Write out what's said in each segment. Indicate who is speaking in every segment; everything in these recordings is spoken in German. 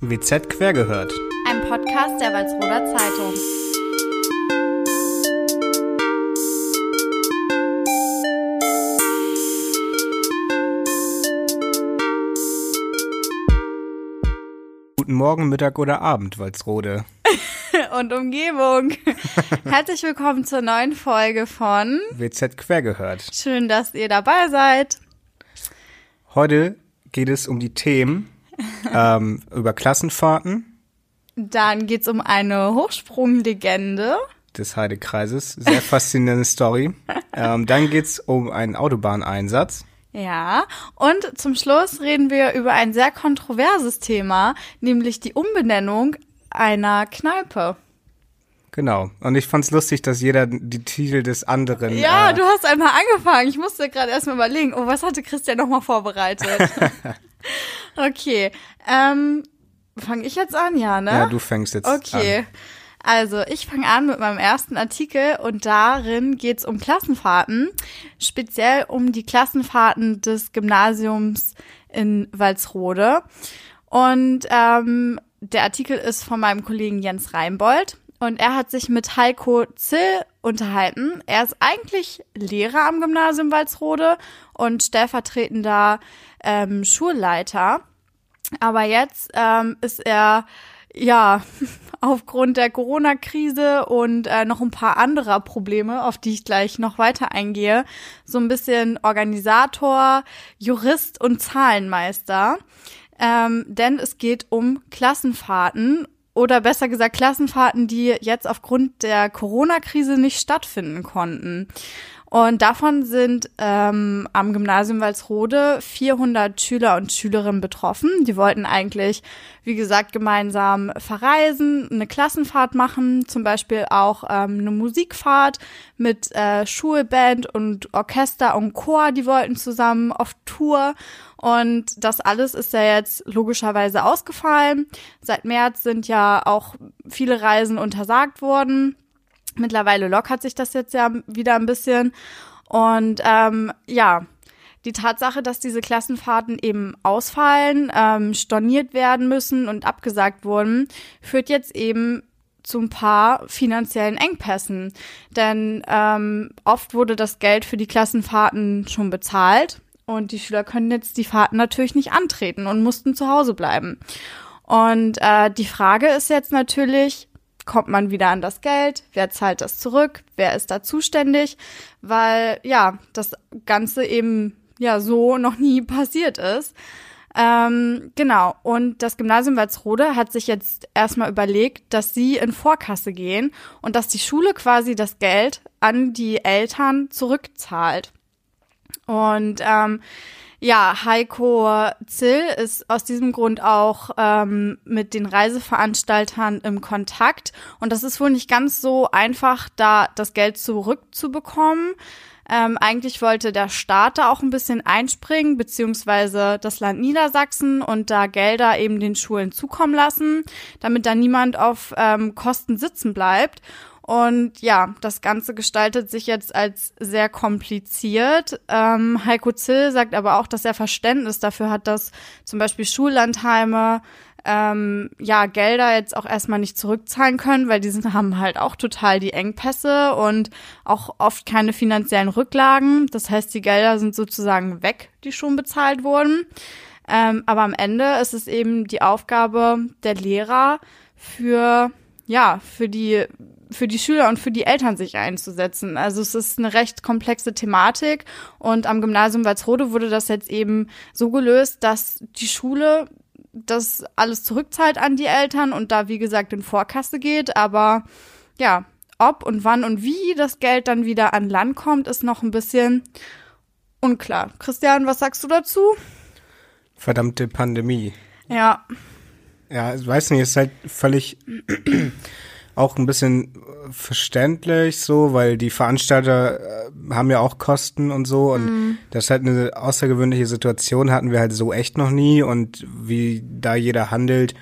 Speaker 1: WZ quer gehört.
Speaker 2: Ein Podcast der Walsroder Zeitung.
Speaker 1: Guten Morgen, Mittag oder Abend, Walsrode.
Speaker 2: Und Umgebung. Herzlich willkommen zur neuen Folge von
Speaker 1: WZ quer gehört.
Speaker 2: Schön, dass ihr dabei seid.
Speaker 1: Heute geht es um die Themen ähm, über Klassenfahrten
Speaker 2: Dann geht's um eine Hochsprunglegende.
Speaker 1: des Heidekreises. Sehr faszinierende Story. Ähm, dann geht's um einen Autobahneinsatz.
Speaker 2: Ja, und zum Schluss reden wir über ein sehr kontroverses Thema, nämlich die Umbenennung einer Kneipe.
Speaker 1: Genau. Und ich fand's lustig, dass jeder die Titel des anderen.
Speaker 2: Ja,
Speaker 1: äh,
Speaker 2: du hast einmal angefangen. Ich musste gerade erstmal überlegen, oh, was hatte Christian nochmal vorbereitet? okay, ähm, fange ich jetzt an? Ja, ne?
Speaker 1: ja, du fängst jetzt
Speaker 2: Okay.
Speaker 1: an.
Speaker 2: Also, ich fange an mit meinem ersten Artikel und darin geht's um Klassenfahrten, speziell um die Klassenfahrten des Gymnasiums in Walsrode. Und ähm, der Artikel ist von meinem Kollegen Jens Reinbold und er hat sich mit Heiko Zill unterhalten. Er ist eigentlich Lehrer am Gymnasium Walsrode und stellvertretender ähm, Schulleiter. Aber jetzt ähm, ist er ja aufgrund der Corona-Krise und äh, noch ein paar anderer Probleme, auf die ich gleich noch weiter eingehe, so ein bisschen Organisator, Jurist und Zahlenmeister. Ähm, denn es geht um Klassenfahrten oder besser gesagt Klassenfahrten, die jetzt aufgrund der Corona-Krise nicht stattfinden konnten. Und davon sind ähm, am Gymnasium Walsrode 400 Schüler und Schülerinnen betroffen. Die wollten eigentlich, wie gesagt, gemeinsam verreisen, eine Klassenfahrt machen, zum Beispiel auch ähm, eine Musikfahrt mit äh, Schulband und Orchester und Chor. Die wollten zusammen auf Tour. Und das alles ist ja jetzt logischerweise ausgefallen. Seit März sind ja auch viele Reisen untersagt worden. Mittlerweile lockert sich das jetzt ja wieder ein bisschen. Und ähm, ja, die Tatsache, dass diese Klassenfahrten eben ausfallen, ähm, storniert werden müssen und abgesagt wurden, führt jetzt eben zu ein paar finanziellen Engpässen. Denn ähm, oft wurde das Geld für die Klassenfahrten schon bezahlt und die Schüler können jetzt die Fahrten natürlich nicht antreten und mussten zu Hause bleiben. Und äh, die Frage ist jetzt natürlich, kommt man wieder an das Geld? Wer zahlt das zurück? Wer ist da zuständig? Weil ja, das Ganze eben ja so noch nie passiert ist. Ähm, genau. Und das Gymnasium Walsrode hat sich jetzt erstmal überlegt, dass sie in Vorkasse gehen und dass die Schule quasi das Geld an die Eltern zurückzahlt. Und ähm, ja, Heiko Zill ist aus diesem Grund auch ähm, mit den Reiseveranstaltern im Kontakt. Und das ist wohl nicht ganz so einfach, da das Geld zurückzubekommen. Ähm, eigentlich wollte der Staat da auch ein bisschen einspringen, beziehungsweise das Land Niedersachsen und da Gelder eben den Schulen zukommen lassen, damit da niemand auf ähm, Kosten sitzen bleibt. Und ja, das Ganze gestaltet sich jetzt als sehr kompliziert. Ähm, Heiko Zill sagt aber auch, dass er Verständnis dafür hat, dass zum Beispiel Schullandheime ähm, ja Gelder jetzt auch erstmal nicht zurückzahlen können, weil die sind, haben halt auch total die Engpässe und auch oft keine finanziellen Rücklagen. Das heißt, die Gelder sind sozusagen weg, die schon bezahlt wurden. Ähm, aber am Ende ist es eben die Aufgabe der Lehrer für ja für die für die Schüler und für die Eltern sich einzusetzen. Also es ist eine recht komplexe Thematik und am Gymnasium Walsrode wurde das jetzt eben so gelöst, dass die Schule das alles zurückzahlt an die Eltern und da wie gesagt in Vorkasse geht, aber ja, ob und wann und wie das Geld dann wieder an Land kommt, ist noch ein bisschen unklar. Christian, was sagst du dazu?
Speaker 1: Verdammte Pandemie.
Speaker 2: Ja,
Speaker 1: Ja, ich weiß nicht, ist halt völlig auch ein bisschen verständlich so, weil die Veranstalter äh, haben ja auch Kosten und so und das ist halt eine außergewöhnliche Situation, hatten wir halt so echt noch nie und wie da jeder handelt,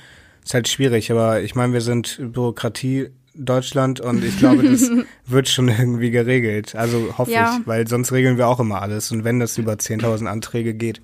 Speaker 1: ist halt schwierig, aber ich meine, wir sind Bürokratie Deutschland und ich glaube, das wird schon irgendwie geregelt. Also hoffe
Speaker 2: Ja.
Speaker 1: ich, weil sonst regeln wir auch immer alles und wenn das über 10.000 Anträge geht.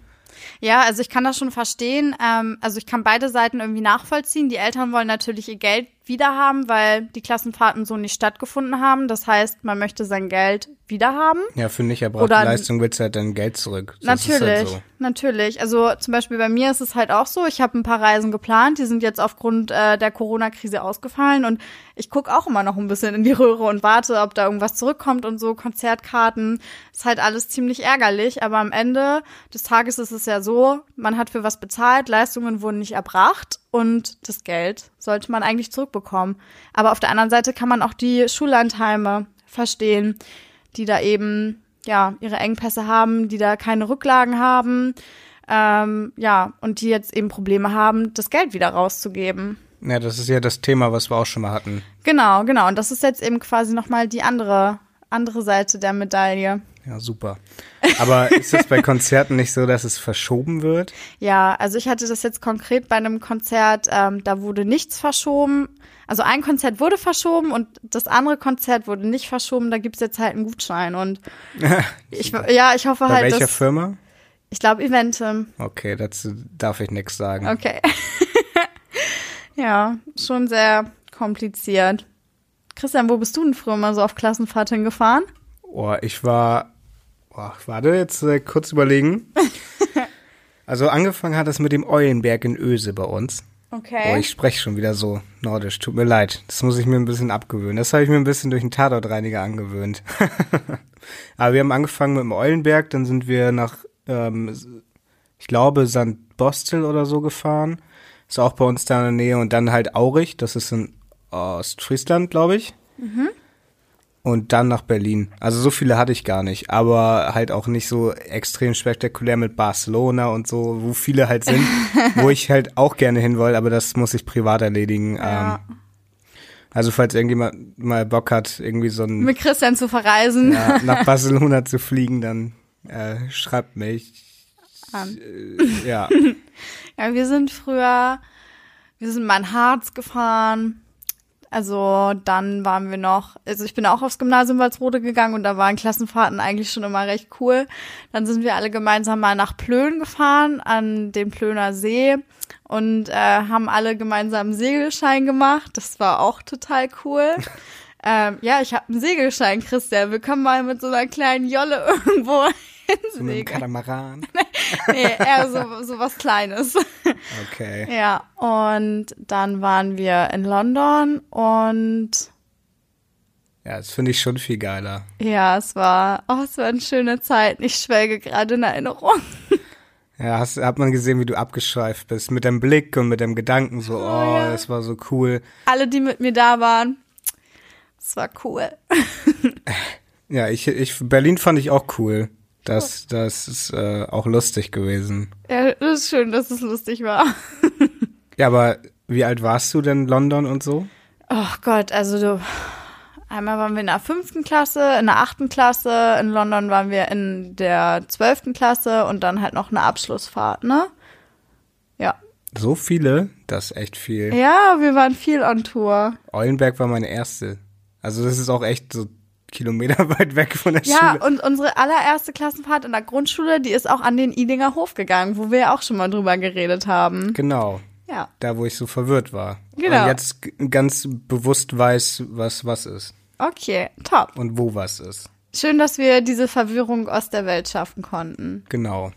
Speaker 2: Ja, also ich kann das schon verstehen. Ähm, also ich kann beide Seiten irgendwie nachvollziehen. Die Eltern wollen natürlich ihr Geld wiederhaben, weil die Klassenfahrten so nicht stattgefunden haben. Das heißt, man möchte sein Geld wiederhaben.
Speaker 1: Ja, für nicht erbrachte
Speaker 2: Oder-
Speaker 1: Leistung willst du halt dein Geld zurück. Das ist
Speaker 2: Natürlich,
Speaker 1: Halt so.
Speaker 2: natürlich. Also zum Beispiel bei mir ist es halt auch so, ich habe ein paar Reisen geplant, die sind jetzt aufgrund äh, der Corona-Krise ausgefallen und ich gucke auch immer noch ein bisschen in die Röhre und warte, ob da irgendwas zurückkommt und so, Konzertkarten, ist halt alles ziemlich ärgerlich, aber am Ende des Tages ist es ja so, man hat für was bezahlt, Leistungen wurden nicht erbracht und das Geld sollte man eigentlich zurückbekommen. Aber auf der anderen Seite kann man auch die Schullandheime verstehen, die da eben ja ihre Engpässe haben, die da keine Rücklagen haben, ähm, ja und die jetzt eben Probleme haben, das Geld wieder rauszugeben.
Speaker 1: Ja, das ist ja das Thema, was wir auch schon mal hatten.
Speaker 2: Genau, genau. Und das ist jetzt eben quasi nochmal die andere andere Seite der Medaille.
Speaker 1: Ja, super. Aber ist es bei Konzerten nicht so, dass es verschoben wird?
Speaker 2: Ja, also ich hatte das jetzt konkret bei einem Konzert, ähm, da wurde nichts verschoben. Also ein Konzert wurde verschoben und das andere Konzert wurde nicht verschoben. Da gibt's jetzt halt einen Gutschein und ich, ja, ich hoffe
Speaker 1: Bei
Speaker 2: halt,
Speaker 1: welcher
Speaker 2: dass
Speaker 1: Firma?
Speaker 2: ich glaube Eventim.
Speaker 1: Okay, dazu darf ich nichts sagen.
Speaker 2: Okay. ja, schon sehr kompliziert. Christian, wo bist du denn früher mal so auf Klassenfahrt hingefahren?
Speaker 1: Oh, ich war, oh, warte, jetzt äh, kurz überlegen. Also angefangen hat es mit dem Eulenberg in Öse bei uns.
Speaker 2: Okay.
Speaker 1: Oh, ich spreche schon wieder so nordisch. Tut mir leid. Das muss ich mir ein bisschen abgewöhnen. Das habe ich mir ein bisschen durch den Tatortreiniger angewöhnt. Aber wir haben angefangen mit dem Eulenberg, dann sind wir nach, ähm, ich glaube, St. Bostel oder so gefahren. Ist auch bei uns da in der Nähe. Und dann halt Aurich, das ist in Ostfriesland, glaube ich. Und dann nach Berlin. Also so viele hatte ich gar nicht, aber halt auch nicht so extrem spektakulär mit Barcelona und so, wo viele halt sind, wo ich halt auch gerne hin will, aber das muss ich privat erledigen.
Speaker 2: Ja.
Speaker 1: Ähm, also falls irgendjemand mal Bock hat, irgendwie so ein
Speaker 2: Mit Christian zu verreisen.
Speaker 1: ja, nach Barcelona zu fliegen, dann äh, schreibt mich.
Speaker 2: An.
Speaker 1: Äh, ja.
Speaker 2: Ja, wir sind früher, wir sind mal in Harz gefahren. Also dann waren wir noch, also ich bin auch aufs Gymnasium Walsrode gegangen und da waren Klassenfahrten eigentlich schon immer recht cool. Dann sind wir alle gemeinsam mal nach Plön gefahren, an den Plöner See und äh, haben alle gemeinsam einen Segelschein gemacht. Das war auch total cool. ähm, ja, ich habe einen Segelschein, Christian. Wir können mal mit so einer kleinen Jolle irgendwo
Speaker 1: So mit
Speaker 2: hinsegeln.
Speaker 1: Katamaran.
Speaker 2: Nee, eher so, so was Kleines.
Speaker 1: Okay.
Speaker 2: Ja, und dann waren wir in London und
Speaker 1: Ja, das finde ich schon viel geiler.
Speaker 2: ja, es war, oh, es waren schöne Zeiten. Ich schwelge gerade in Erinnerung.
Speaker 1: Ja, hast, hat man gesehen, wie du abgeschweift bist. Mit dem Blick und mit dem Gedanken so, oh,
Speaker 2: ja.
Speaker 1: das war so cool.
Speaker 2: Alle, die mit mir da waren, es war cool.
Speaker 1: Ja, ich, ich, Berlin fand ich auch cool. Das, das ist äh, auch lustig gewesen.
Speaker 2: Ja, das ist schön, dass es lustig war.
Speaker 1: Ja, aber wie alt warst du denn in London und so?
Speaker 2: Oh Gott, also du, einmal waren wir in der fünften Klasse, in der achten Klasse, in London waren wir in der zwölften Klasse und dann halt noch eine Abschlussfahrt, ne? Ja.
Speaker 1: So viele? Das ist echt viel.
Speaker 2: Ja, wir waren viel on Tour.
Speaker 1: Eulenberg war meine erste. Also das ist auch echt so Kilometer weit weg von der
Speaker 2: Ja,
Speaker 1: Schule.
Speaker 2: und unsere allererste Klassenfahrt in der Grundschule, die ist auch an den Idinger Hof gegangen, wo wir ja auch schon mal drüber geredet haben.
Speaker 1: Genau.
Speaker 2: Ja.
Speaker 1: Da, wo ich so verwirrt war.
Speaker 2: Genau.
Speaker 1: Und jetzt ganz bewusst weiß, was was ist.
Speaker 2: Okay, top.
Speaker 1: Und wo was ist.
Speaker 2: Schön, dass wir diese Verwirrung aus der Welt schaffen konnten.
Speaker 1: Genau.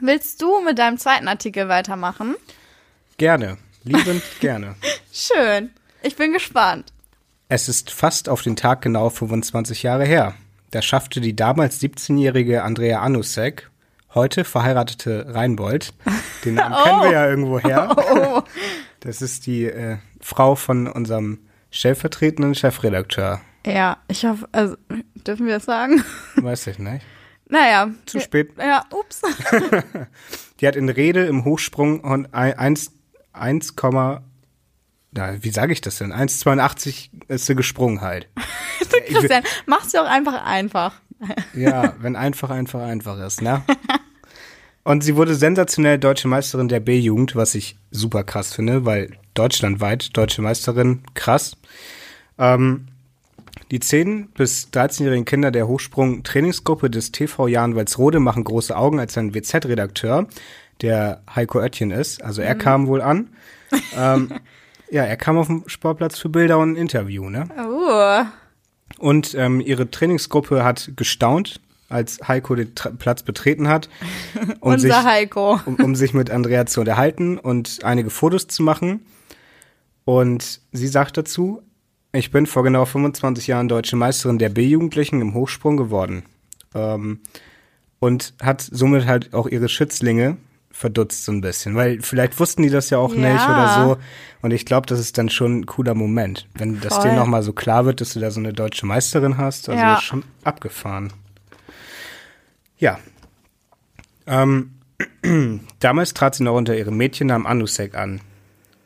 Speaker 2: Willst du mit deinem zweiten Artikel weitermachen?
Speaker 1: Gerne. Liebend gerne.
Speaker 2: Schön. Ich bin gespannt.
Speaker 1: Es ist fast auf den Tag genau 25 Jahre her. Da schaffte die damals 17-jährige Andrea Anusek, heute verheiratete Reinbold, den Namen kennen wir ja irgendwo her.
Speaker 2: Oh,
Speaker 1: Das ist die äh, Frau von unserem stellvertretenden Chefredakteur.
Speaker 2: ja, ich hoffe, also, dürfen wir das sagen?
Speaker 1: Weiß ich nicht.
Speaker 2: Naja.
Speaker 1: Zu spät.
Speaker 2: Ja, ups.
Speaker 1: Die hat in Rede im Hochsprung und 1, 1, na, wie sage ich das denn? 1,82 ist sie gesprungen halt.
Speaker 2: Christian, mach's auch einfach einfach.
Speaker 1: Ja, wenn einfach, einfach, einfach ist, ne? Und sie wurde sensationell deutsche Meisterin der B-Jugend, was ich super krass finde, weil deutschlandweit deutsche Meisterin, krass. Ähm, die 10- bis 13-jährigen Kinder der Hochsprung-Trainingsgruppe des TV Jan Walsrode machen große Augen, als ein WZ-Redakteur der Heiko Oettchen ist. Also er kam wohl an. ähm, ja, er kam auf den Sportplatz für Bilder und ein Interview, ne?
Speaker 2: Oh.
Speaker 1: Und ähm, ihre Trainingsgruppe hat gestaunt, als Heiko den Tra Platz betreten hat, um
Speaker 2: Unser
Speaker 1: sich,
Speaker 2: Heiko.
Speaker 1: um, um sich mit Andrea zu unterhalten und einige Fotos zu machen. Und sie sagt dazu, ich bin vor genau 25 Jahren deutsche Meisterin der B-Jugendlichen im Hochsprung geworden. Ähm, und hat somit halt auch ihre Schützlinge verdutzt so ein bisschen, weil vielleicht wussten die das ja auch
Speaker 2: Ja.
Speaker 1: nicht oder so. Und ich glaube, das ist dann schon ein cooler Moment, wenn das
Speaker 2: Voll.
Speaker 1: dir nochmal so klar wird, dass du da so eine deutsche Meisterin hast. Also
Speaker 2: Ja.
Speaker 1: das schon abgefahren. Ja. Ähm, damals trat sie noch unter ihrem Mädchennamen Anusek an.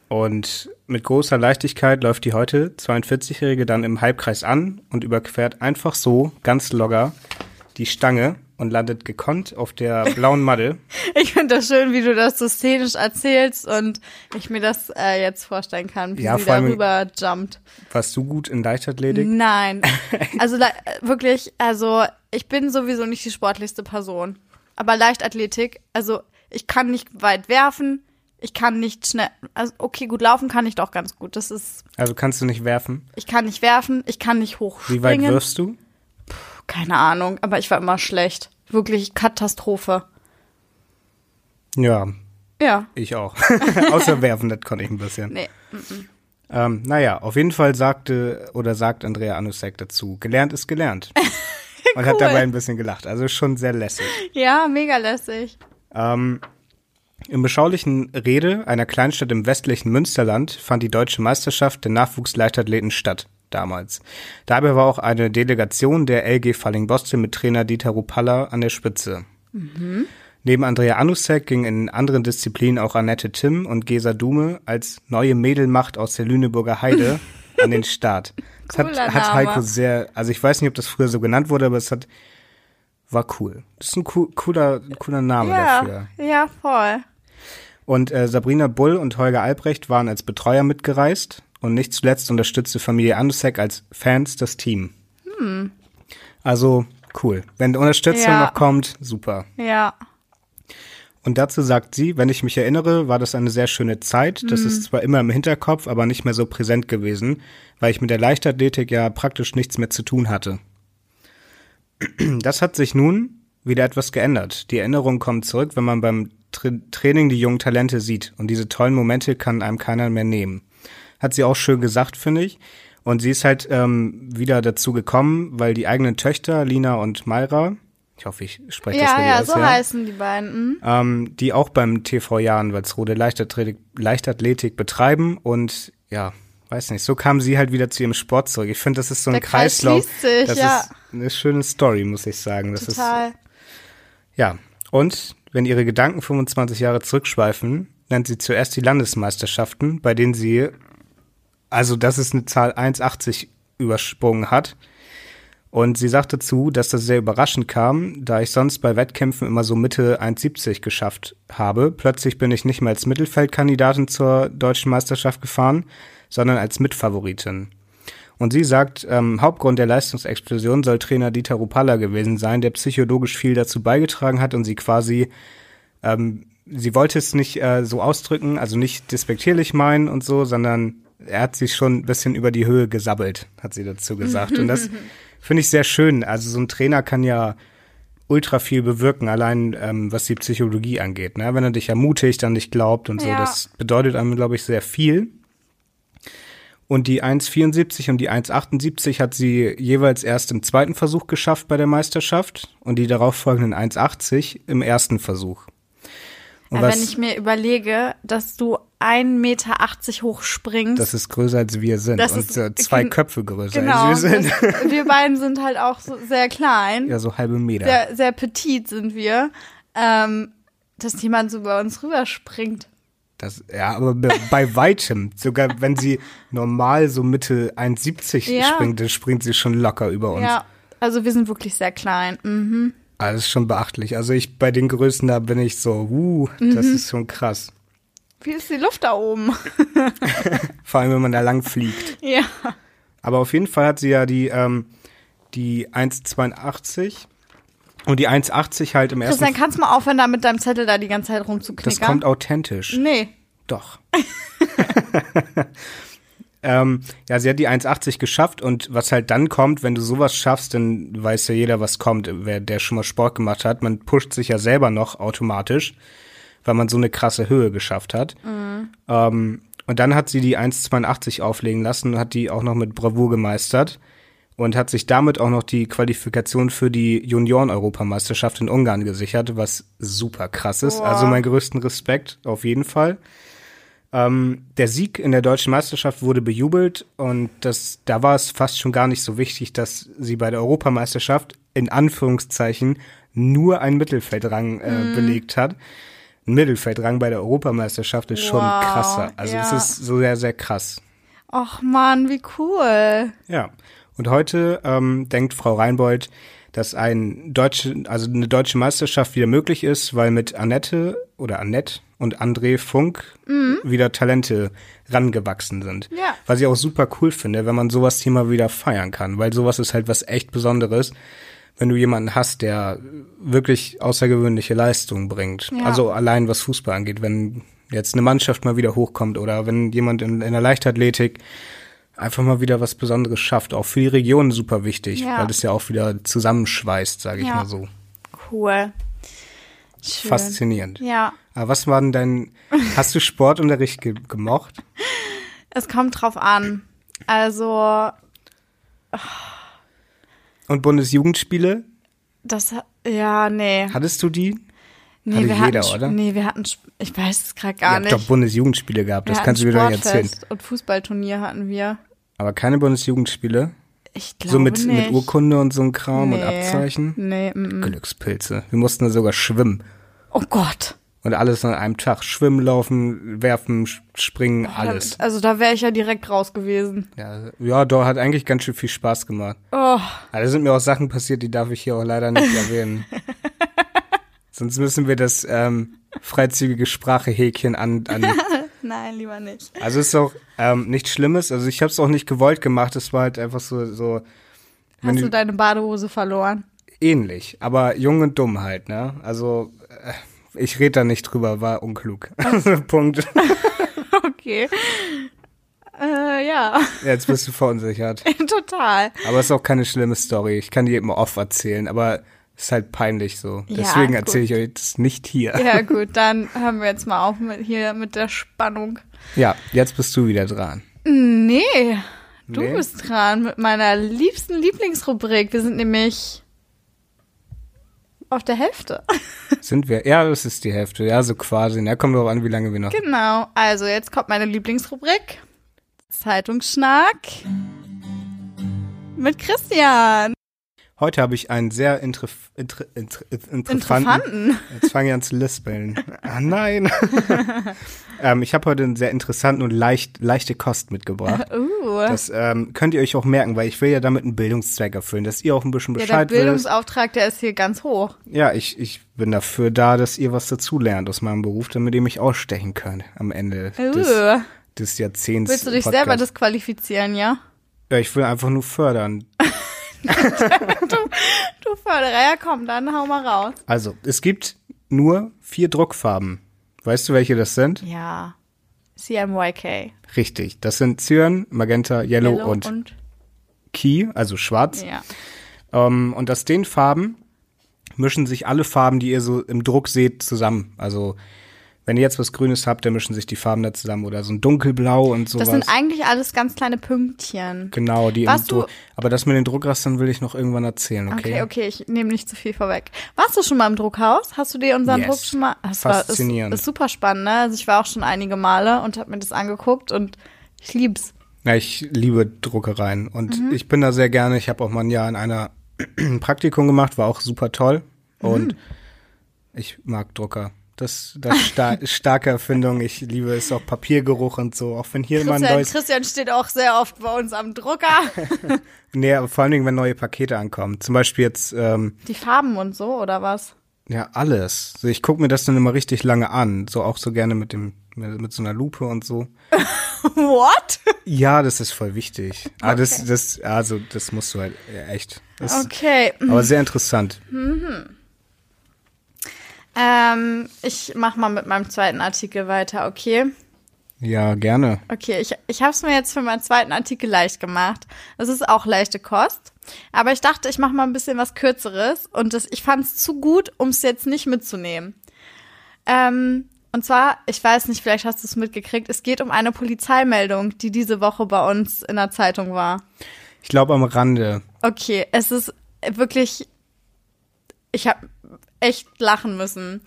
Speaker 1: Und mit großer Leichtigkeit läuft die heute 42-Jährige dann im Halbkreis an und überquert einfach so, ganz locker, die Stange und landet gekonnt auf der blauen Madde.
Speaker 2: Ich finde das schön, wie du das so szenisch erzählst und ich mir das äh, jetzt vorstellen kann, wie
Speaker 1: Ja,
Speaker 2: sie darüber jumpt.
Speaker 1: Warst du gut in Leichtathletik?
Speaker 2: Nein. Also wirklich, also ich bin sowieso nicht die sportlichste Person. Aber Leichtathletik, also ich kann nicht weit werfen, ich kann nicht schnell, also okay, gut laufen kann ich doch ganz gut. Das ist,
Speaker 1: Also kannst du nicht werfen?
Speaker 2: ich kann nicht werfen, ich kann nicht
Speaker 1: Wie
Speaker 2: hochspringen.
Speaker 1: weit wirfst du?
Speaker 2: Keine Ahnung, aber ich war immer schlecht. Wirklich Katastrophe.
Speaker 1: Ja,
Speaker 2: Ja,
Speaker 1: ich auch. Außer werfen, das konnte ich ein bisschen.
Speaker 2: nee.
Speaker 1: Ähm, naja, auf jeden Fall sagte oder sagt Andrea Anusek dazu, gelernt ist gelernt. Und hat dabei ein bisschen gelacht. Also schon sehr lässig.
Speaker 2: Ja, mega lässig.
Speaker 1: Ähm, Im beschaulichen Rede einer Kleinstadt im westlichen Münsterland fand die deutsche Meisterschaft der Nachwuchsleichtathleten statt, damals. Dabei war auch eine Delegation der LG Falling-Boston mit Trainer Dieter Rupalla an der Spitze. Neben Andrea Anusek ging in anderen Disziplinen auch Annette Timm und Gesa Dume als neue Mädelmacht aus der Lüneburger Heide an den Start. Das hat, hat. Heiko sehr, also ich weiß nicht, ob das früher so genannt wurde, aber es hat, war cool. Das ist ein coo- cooler, cooler Name dafür.
Speaker 2: Ja, ja, voll.
Speaker 1: Und äh, Sabrina Bull und Holger Albrecht waren als Betreuer mitgereist und nicht zuletzt unterstützte Familie Andusek als Fans das Team. Also cool. Wenn Unterstützung
Speaker 2: Ja.
Speaker 1: noch kommt, super.
Speaker 2: Ja.
Speaker 1: Und dazu sagt sie, wenn ich mich erinnere, war das eine sehr schöne Zeit. Das ist zwar immer im Hinterkopf, aber nicht mehr so präsent gewesen, weil ich mit der Leichtathletik ja praktisch nichts mehr zu tun hatte. Das hat sich nun wieder etwas geändert. Die Erinnerungen kommen zurück, wenn man beim Tra Training die jungen Talente sieht. Und diese tollen Momente kann einem keiner mehr nehmen. Hat sie auch schön gesagt, finde ich. Und sie ist halt ähm, wieder dazu gekommen, weil die eigenen Töchter, Lina und Mayra, ich hoffe, ich spreche das
Speaker 2: Ja,
Speaker 1: richtig
Speaker 2: ja,
Speaker 1: aus,
Speaker 2: so heißen die beiden. Mhm.
Speaker 1: ähm, die auch beim TV Jahrenwaldsrode Leichtathletik, Leichtathletik betreiben und ja, weiß nicht, so kam sie halt wieder zu ihrem Sport zurück. Ich finde, das ist so ein
Speaker 2: Der Kreis
Speaker 1: Kreislauf.
Speaker 2: schließt sich,
Speaker 1: das
Speaker 2: ja.
Speaker 1: ist eine schöne Story, muss ich sagen. Das
Speaker 2: Total.
Speaker 1: ist ja. Und wenn ihre Gedanken 25 Jahre zurückschweifen, nennt sie zuerst die Landesmeisterschaften, bei denen sie, also das ist eine Zahl 1,80 übersprungen hat. Und sie sagt dazu, dass das sehr überraschend kam, da ich sonst bei Wettkämpfen immer so Mitte 1,70 geschafft habe. Plötzlich bin ich nicht mehr als Mittelfeldkandidatin zur deutschen Meisterschaft gefahren, sondern als Mitfavoritin. Und sie sagt, ähm, Hauptgrund der Leistungsexplosion soll Trainer Dieter Rupalla gewesen sein, der psychologisch viel dazu beigetragen hat und sie quasi, ähm, sie wollte es nicht äh, so ausdrücken, also nicht despektierlich meinen und so, sondern er hat sich schon ein bisschen über die Höhe gesabbelt, hat sie dazu gesagt. Und das finde ich sehr schön. Also so ein Trainer kann ja ultra viel bewirken, allein ähm, was die Psychologie angeht. Ne? Wenn er dich ermutigt, an dich glaubt und so,
Speaker 2: Ja.
Speaker 1: das bedeutet einem, glaube ich, sehr viel. Und die 1,74 und die 1,78 hat sie jeweils erst im zweiten Versuch geschafft bei der Meisterschaft und die darauffolgenden 1,80 im ersten Versuch.
Speaker 2: Aber
Speaker 1: was,
Speaker 2: wenn ich mir überlege, dass du 1,80 Meter hoch springst.
Speaker 1: das ist größer als wir sind
Speaker 2: Das
Speaker 1: und
Speaker 2: ist-
Speaker 1: äh, zwei Köpfe größer
Speaker 2: genau.
Speaker 1: als wir sind.
Speaker 2: Das, wir beiden sind halt auch so sehr klein.
Speaker 1: ja, so halbe Meter.
Speaker 2: Sehr, sehr petit sind wir. Ähm, dass jemand so bei uns rüberspringt.
Speaker 1: Das, ja, aber be- bei weitem, sogar wenn sie normal so Mitte 1,70
Speaker 2: Ja.
Speaker 1: springt, dann springt sie schon locker über uns.
Speaker 2: Ja, also wir sind wirklich sehr klein. Mhm.
Speaker 1: Ah, das ist schon beachtlich. Also ich bei den Größen da bin ich so, uh, das
Speaker 2: Mhm.
Speaker 1: ist schon krass.
Speaker 2: Wie ist die Luft da oben?
Speaker 1: Vor allem, wenn man da lang fliegt.
Speaker 2: ja.
Speaker 1: Aber auf jeden Fall hat sie ja die, ähm, die 1,82 Und die 1,80 halt im ersten.
Speaker 2: Christian, kannst du mal aufhören, da mit deinem Zettel da die ganze Zeit
Speaker 1: Das
Speaker 2: rumzuknickern?
Speaker 1: kommt authentisch.
Speaker 2: Nee.
Speaker 1: Doch. ähm, ja, sie hat die 1,80 geschafft und was halt dann kommt, wenn du sowas schaffst, dann weiß ja jeder, was kommt, wer der schon mal Sport gemacht hat. Man pusht sich ja selber noch automatisch, weil man so eine krasse Höhe geschafft hat. Ähm, und dann hat sie die 1,82 auflegen lassen und hat die auch noch mit Bravour gemeistert und hat sich damit auch noch die Qualifikation für die Junioren-Europameisterschaft in Ungarn gesichert, was super krass ist.
Speaker 2: Boah.
Speaker 1: Also meinen größten Respekt auf jeden Fall. Ähm, der Sieg in der deutschen Meisterschaft wurde bejubelt und das, da war es fast schon gar nicht so wichtig, dass sie bei der Europameisterschaft in Anführungszeichen nur einen Mittelfeldrang äh,
Speaker 2: Mhm.
Speaker 1: belegt hat. Ein Mittelfeldrang bei der Europameisterschaft ist schon
Speaker 2: Wow,
Speaker 1: krasser. Also
Speaker 2: ja.
Speaker 1: es ist so sehr, sehr krass.
Speaker 2: Och Mann, wie cool.
Speaker 1: Ja. Und heute ähm, denkt Frau Reinbold, dass ein deutsche, also eine deutsche Meisterschaft wieder möglich ist, weil mit Annette oder Annette und André Funk wieder Talente rangewachsen sind.
Speaker 2: Ja.
Speaker 1: Was ich auch super cool finde, wenn man sowas hier mal wieder feiern kann, weil sowas ist halt was echt Besonderes, wenn du jemanden hast, der wirklich außergewöhnliche Leistungen bringt.
Speaker 2: Ja.
Speaker 1: Also allein was Fußball angeht, wenn jetzt eine Mannschaft mal wieder hochkommt oder wenn jemand in, in der Leichtathletik einfach mal wieder was Besonderes schafft. Auch für die Region super wichtig,
Speaker 2: Ja.
Speaker 1: weil das ja auch wieder zusammenschweißt, sage ich mal so.
Speaker 2: Cool. Schön.
Speaker 1: Faszinierend.
Speaker 2: Ja.
Speaker 1: Aber was war denn dein, hast du Sportunterricht ge gemocht?
Speaker 2: Es kommt drauf an. Also,
Speaker 1: Und Bundesjugendspiele?
Speaker 2: das, ja, nee.
Speaker 1: Hattest du die?
Speaker 2: Nee,
Speaker 1: hatte
Speaker 2: wir
Speaker 1: jeder,
Speaker 2: hatten,
Speaker 1: oder?
Speaker 2: Nee, wir hatten, ich weiß es gerade
Speaker 1: Ihr
Speaker 2: gar
Speaker 1: habt
Speaker 2: nicht.
Speaker 1: doch Bundesjugendspiele gehabt,
Speaker 2: wir
Speaker 1: das kannst du mir doch erzählen.
Speaker 2: Und Fußballturnier hatten wir.
Speaker 1: Aber keine Bundesjugendspiele?
Speaker 2: Ich glaube
Speaker 1: So mit,
Speaker 2: nicht.
Speaker 1: mit Urkunde und so ein Kram und
Speaker 2: Nee.
Speaker 1: Abzeichen?
Speaker 2: Nee, mm, mm.
Speaker 1: Glückspilze. Wir mussten da sogar schwimmen.
Speaker 2: Oh Gott.
Speaker 1: Und alles an einem Tag. Schwimmen, laufen, werfen, springen, alles.
Speaker 2: Also da wäre ich ja direkt raus gewesen.
Speaker 1: Ja, ja, doch, hat eigentlich ganz schön viel Spaß gemacht.
Speaker 2: Oh,
Speaker 1: Aber da sind mir auch Sachen passiert, die darf ich hier auch leider nicht erwähnen. Sonst müssen wir das ähm, freizügige Sprachehäkchen an, an.
Speaker 2: nein, lieber nicht.
Speaker 1: Also ist auch ähm, nichts Schlimmes. Also ich habe es auch nicht gewollt gemacht. Es war halt einfach so, so
Speaker 2: Hast
Speaker 1: du-
Speaker 2: deine Badehose verloren?
Speaker 1: ähnlich, aber jung und dumm halt, ne? Also äh, ich rede da nicht drüber, war unklug. Also, Punkt.
Speaker 2: Okay. Äh, ja,
Speaker 1: Jetzt bist du verunsichert.
Speaker 2: total.
Speaker 1: Aber es ist auch keine schlimme Story. Ich kann die immer off erzählen, aber ist halt peinlich so.
Speaker 2: Ja,
Speaker 1: Deswegen erzähle ich euch das nicht hier.
Speaker 2: Ja, gut, dann hören wir jetzt mal auf mit hier mit der Spannung.
Speaker 1: Ja, jetzt bist du wieder dran.
Speaker 2: Nee, du
Speaker 1: Nee?
Speaker 2: bist dran mit meiner liebsten Lieblingsrubrik. Wir sind nämlich auf der Hälfte.
Speaker 1: Sind wir? Ja, das ist die Hälfte. Ja, so quasi. Na, kommt drauf an, wie lange wir noch.
Speaker 2: Genau, also jetzt kommt meine Lieblingsrubrik. Zeitungsschnack mit Christian.
Speaker 1: Heute habe ich einen sehr interef inter inter interessanten. Jetzt fange ich an zu lispeln. Ah, nein. ähm, ich habe heute einen sehr interessanten und leicht, leichte Kost mitgebracht.
Speaker 2: Uh.
Speaker 1: Das ähm, könnt ihr euch auch merken, weil ich will ja damit einen Bildungszweck erfüllen, dass ihr auch ein bisschen
Speaker 2: ja, der
Speaker 1: Bescheid wisst.
Speaker 2: Bildungsauftrag, der ist hier ganz hoch.
Speaker 1: Ja, ich, ich bin dafür da, dass ihr was dazulernt aus meinem Beruf, damit ihr mich ausstechen könnt am Ende des,
Speaker 2: Uh.
Speaker 1: des Jahrzehnts.
Speaker 2: Willst du dich
Speaker 1: Podcast.
Speaker 2: selber disqualifizieren, ja?
Speaker 1: Ja, ich will einfach nur fördern.
Speaker 2: Du Förderer, ja komm, dann hau mal raus.
Speaker 1: Also, es gibt nur vier Druckfarben. Weißt du, welche das sind?
Speaker 2: Ja. CMYK.
Speaker 1: Richtig. Das sind Cyan, Magenta, Yellow,
Speaker 2: Yellow
Speaker 1: und,
Speaker 2: und
Speaker 1: Key, also schwarz.
Speaker 2: ja.
Speaker 1: Ähm, und aus den Farben mischen sich alle Farben, die ihr so im Druck seht, zusammen. Also, wenn ihr jetzt was Grünes habt, dann mischen sich die Farben da zusammen. Oder so ein Dunkelblau und sowas.
Speaker 2: Das sind eigentlich alles ganz kleine Pünktchen.
Speaker 1: Genau, die im
Speaker 2: Warst du-
Speaker 1: Druck. Aber das mit den Druckrastern will ich noch irgendwann erzählen, okay?
Speaker 2: Okay, okay, ich nehme nicht zu viel vorweg. Warst du schon mal im Druckhaus? Hast du dir unseren
Speaker 1: Yes.
Speaker 2: Druck schon mal? Das war-
Speaker 1: Faszinierend.
Speaker 2: Ist, ist super spannend, ne? Also ich war auch schon einige Male und habe mir das angeguckt und ich lieb's.
Speaker 1: Ja, ich liebe Druckereien und
Speaker 2: Mhm.
Speaker 1: ich bin da sehr gerne. Ich habe auch mal ein Jahr in einer Praktikum gemacht, war auch super toll
Speaker 2: Mhm.
Speaker 1: und ich mag Drucker. Das, das sta starke Erfindung. Ich liebe es auch Papiergeruch und so. Auch wenn hier immer ein
Speaker 2: Christian,
Speaker 1: neues,
Speaker 2: Christian steht auch sehr oft bei uns am Drucker.
Speaker 1: nee, aber vor allen Dingen, wenn neue Pakete ankommen. Zum Beispiel jetzt, ähm,
Speaker 2: Die Farben und so, oder was?
Speaker 1: ja, alles. So, ich gucke mir das dann immer richtig lange an. So auch so gerne mit dem Mit, so einer Lupe und so.
Speaker 2: What?
Speaker 1: Ja, das ist voll wichtig. Ah, das, das, also, das musst du halt ja, echt. Das,
Speaker 2: Okay.
Speaker 1: Aber sehr interessant.
Speaker 2: Ähm, ich mach mal mit meinem zweiten Artikel weiter, okay?
Speaker 1: Ja, gerne.
Speaker 2: Okay, ich, ich habe es mir jetzt für meinen zweiten Artikel leicht gemacht. Das ist auch leichte Kost. Aber ich dachte, ich mache mal ein bisschen was Kürzeres. Und das, ich fand es zu gut, um es jetzt nicht mitzunehmen. Ähm, und zwar, ich weiß nicht, vielleicht hast du es mitgekriegt, es geht um eine Polizeimeldung, die diese Woche bei uns in der Zeitung war.
Speaker 1: Ich glaube am Rande.
Speaker 2: Okay, es ist wirklich, ich habe echt lachen müssen.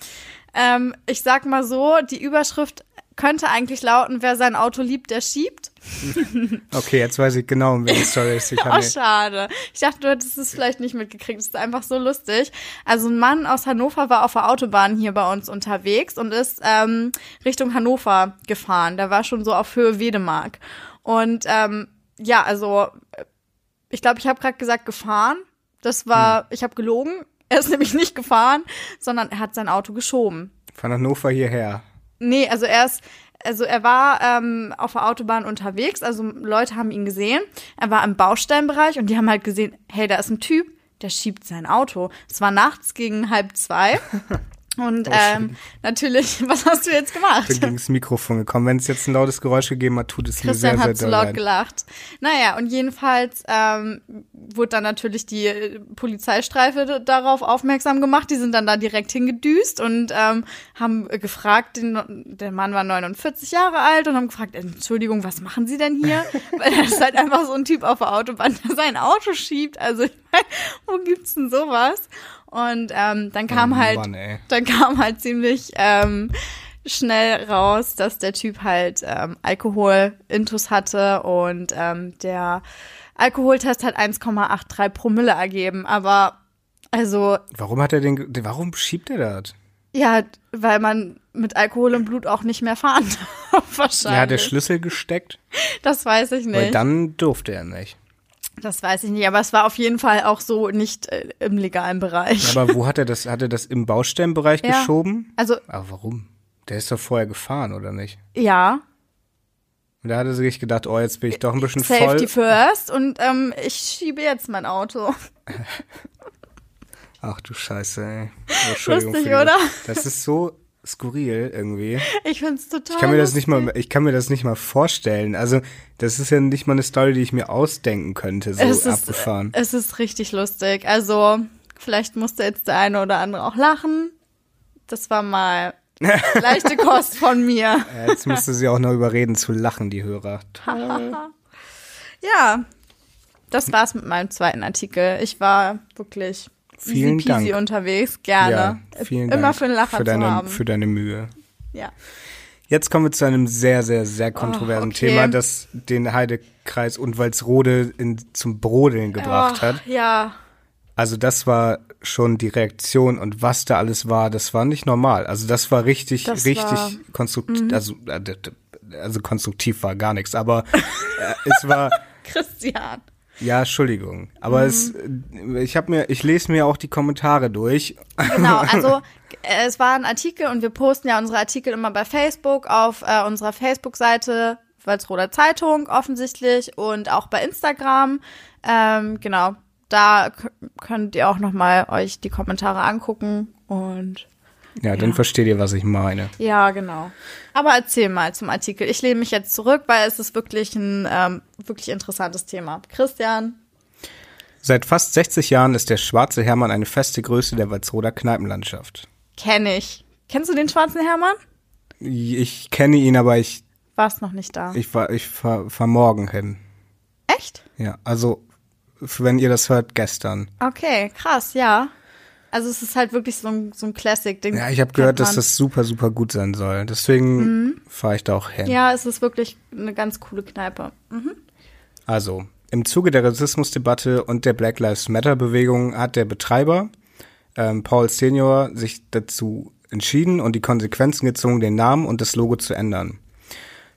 Speaker 2: Ähm, ich sag mal so, die Überschrift könnte eigentlich lauten, wer sein Auto liebt, der schiebt.
Speaker 1: Okay, jetzt weiß ich genau, um welche Story es sich
Speaker 2: Oh,
Speaker 1: handelt.
Speaker 2: schade. Ich dachte, du hättest es vielleicht nicht mitgekriegt. Das ist einfach so lustig. Also ein Mann aus Hannover war auf der Autobahn hier bei uns unterwegs und ist ähm, Richtung Hannover gefahren. Der war schon so auf Höhe Wedemark. Und ähm, ja, also ich glaube, ich habe gerade gesagt gefahren. Das war, ich habe gelogen. Er ist nämlich nicht gefahren, sondern er hat sein Auto geschoben.
Speaker 1: Von Hannover hierher.
Speaker 2: Nee, also er ist, also er war ähm, auf der Autobahn unterwegs, also Leute haben ihn gesehen. Er war im Baustellenbereich und die haben halt gesehen, hey, da ist ein Typ, der schiebt sein Auto. Es war nachts gegen halb zwei. Und ähm, natürlich, was hast du jetzt gemacht?
Speaker 1: bin gegen das Mikrofon gekommen. Wenn es jetzt ein lautes Geräusch gegeben hat, tut es
Speaker 2: Christian
Speaker 1: mir sehr,
Speaker 2: hat zu laut
Speaker 1: leid.
Speaker 2: gelacht. Naja, und jedenfalls ähm, wurde dann natürlich die äh, Polizeistreife darauf aufmerksam gemacht. Die sind dann da direkt hingedüst und ähm, haben gefragt, den, der Mann war 49 Jahre alt und haben gefragt, Entschuldigung, was machen Sie denn hier? Weil er ist halt einfach so ein Typ auf der Autobahn, der sein Auto schiebt. Also ich wo gibt's denn sowas? Und ähm, dann kam
Speaker 1: Oh
Speaker 2: halt
Speaker 1: Mann,
Speaker 2: dann kam halt ziemlich ähm, schnell raus, dass der Typ halt ähm, Alkoholintus hatte und ähm, der Alkoholtest hat 1,83 Promille ergeben. Aber also
Speaker 1: Warum hat er den, warum schiebt er das?
Speaker 2: ja, weil man mit Alkohol im Blut auch nicht mehr fahren darf, wahrscheinlich.
Speaker 1: Er hat der Schlüssel gesteckt,
Speaker 2: das weiß ich
Speaker 1: weil
Speaker 2: nicht.
Speaker 1: dann durfte er nicht.
Speaker 2: Das weiß ich nicht, aber es war auf jeden Fall auch so nicht äh, im legalen Bereich.
Speaker 1: Aber wo hat er das, hat er das im Baustellenbereich
Speaker 2: Ja.
Speaker 1: geschoben?
Speaker 2: Also
Speaker 1: Aber warum? Der ist doch vorher gefahren, oder nicht?
Speaker 2: ja,
Speaker 1: Und da hat er sich gedacht, oh, jetzt bin ich doch ein bisschen
Speaker 2: Safety
Speaker 1: voll.
Speaker 2: first und ähm, ich schiebe jetzt mein Auto.
Speaker 1: Ach du Scheiße, ey. Entschuldigung
Speaker 2: Lustig, oder?
Speaker 1: Das ist so skurril irgendwie.
Speaker 2: Ich find's total
Speaker 1: Ich kann mir das
Speaker 2: lustig.
Speaker 1: nicht mal, ich kann mir das nicht mal vorstellen. Also, das ist ja nicht mal eine Story, die ich mir ausdenken könnte, so
Speaker 2: es ist,
Speaker 1: abgefahren.
Speaker 2: Es ist richtig lustig. Also, vielleicht musste jetzt der eine oder andere auch lachen. Das war mal leichte Kost von mir.
Speaker 1: Jetzt müsste sie auch noch überreden zu lachen, die Hörer.
Speaker 2: Ja, das war's mit meinem zweiten Artikel. Ich war wirklich
Speaker 1: Vielen
Speaker 2: easy
Speaker 1: Dank.
Speaker 2: unterwegs. Gerne.
Speaker 1: Ja, vielen
Speaker 2: Immer
Speaker 1: Dank
Speaker 2: für einen Lacher
Speaker 1: für deine,
Speaker 2: zu haben.
Speaker 1: für deine Mühe.
Speaker 2: ja.
Speaker 1: Jetzt kommen wir zu einem sehr, sehr, sehr kontroversen
Speaker 2: okay.
Speaker 1: Thema, das den Heidekreis und Walsrode in, zum Brodeln gebracht
Speaker 2: Oh,
Speaker 1: hat.
Speaker 2: Ja.
Speaker 1: Also das war schon die Reaktion und was da alles war, das war nicht normal. Also das war richtig,
Speaker 2: Das
Speaker 1: richtig
Speaker 2: war-
Speaker 1: konstruktiv, also, äh, also konstruktiv war gar nichts, aber äh, es war,
Speaker 2: Christian.
Speaker 1: Ja, Entschuldigung, aber es,
Speaker 2: Mhm.
Speaker 1: äh, ich habe mir, ich lese mir auch die Kommentare durch.
Speaker 2: Genau, also äh, es war ein Artikel und wir posten ja unsere Artikel immer bei Facebook auf äh, unserer Facebook-Seite Walsroder Zeitung offensichtlich und auch bei Instagram. Ähm, genau, da könnt ihr auch noch mal euch die Kommentare angucken und
Speaker 1: Ja, dann
Speaker 2: Ja.
Speaker 1: versteht ihr, was ich meine.
Speaker 2: ja, genau. Aber erzähl mal zum Artikel. Ich lehne mich jetzt zurück, weil es ist wirklich ein ähm, wirklich interessantes Thema. Christian.
Speaker 1: Seit fast 60 Jahren ist der schwarze Hermann eine feste Größe der Walsroder Kneipenlandschaft.
Speaker 2: Kenne ich. Kennst du den schwarzen Hermann?
Speaker 1: Ich kenne ihn, aber ich,
Speaker 2: Warst noch nicht da.
Speaker 1: ich war, ich fahr, fahr morgen hin.
Speaker 2: Echt?
Speaker 1: Ja, also, wenn ihr das hört, gestern.
Speaker 2: Okay, krass, ja. Also es ist halt wirklich so ein, so ein Classic-Ding.
Speaker 1: Ja, ich habe gehört, dass das super, super gut sein soll. Deswegen fahre ich da auch hin.
Speaker 2: Mhm. Ja, es ist wirklich eine ganz coole Kneipe.
Speaker 1: Also, im Zuge der Rassismusdebatte und der Black Lives Matter Bewegung hat der Betreiber, ähm, Paul Senior, sich dazu entschieden und die Konsequenzen gezogen, den Namen und das Logo zu ändern.